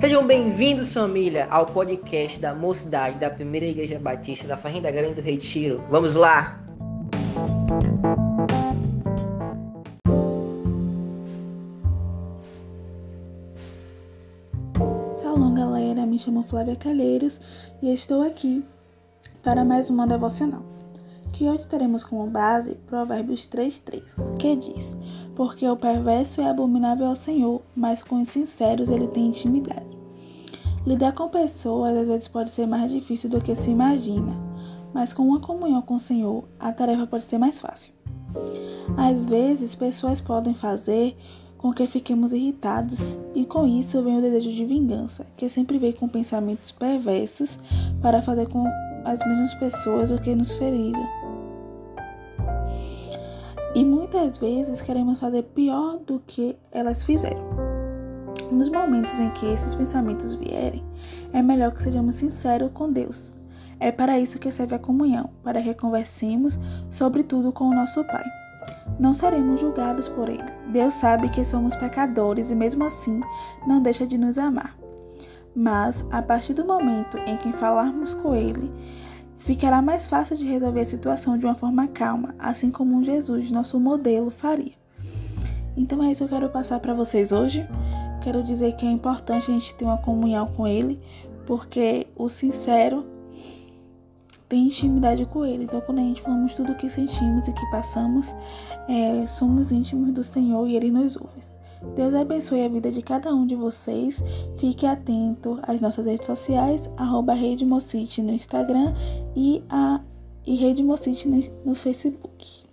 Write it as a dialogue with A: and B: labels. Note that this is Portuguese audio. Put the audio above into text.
A: Sejam bem-vindos, família, ao podcast da Mocidade da Primeira Igreja Batista da Fazenda Grande do Retiro. Vamos lá!
B: Shalom, galera. Me chamo Flávia Calheiros e estou aqui para mais uma devocional. Que hoje teremos como base Provérbios 3:3, que diz: Porque o perverso é abominável ao Senhor, mas com os sinceros ele tem intimidade. Lidar com pessoas às vezes pode ser mais difícil do que se imagina, mas com uma comunhão com o Senhor, a tarefa pode ser mais fácil. Às vezes, pessoas podem fazer com que fiquemos irritados, e com isso vem o desejo de vingança, que sempre vem com pensamentos perversos para fazer com as mesmas pessoas o que nos feriram. E muitas vezes queremos fazer pior do que elas fizeram. Nos momentos em que esses pensamentos vierem, é melhor que sejamos sinceros com Deus. É para isso que serve a comunhão, para que conversemos sobre tudo com o nosso Pai. Não seremos julgados por Ele. Deus sabe que somos pecadores e, mesmo assim, não deixa de nos amar. Mas, a partir do momento em que falarmos com Ele, ficará mais fácil de resolver a situação de uma forma calma, assim como Jesus, nosso modelo, faria. Então é isso que eu quero passar para vocês hoje. Quero dizer que é importante a gente ter uma comunhão com Ele, porque o sincero tem intimidade com Ele. Então, quando a gente falamos tudo o que sentimos e que passamos, é, somos íntimos do Senhor e Ele nos ouve. Deus abençoe a vida de cada um de vocês. Fique atento às nossas redes sociais, arroba Rede no Instagram e a e Rede Mocite no, no Facebook.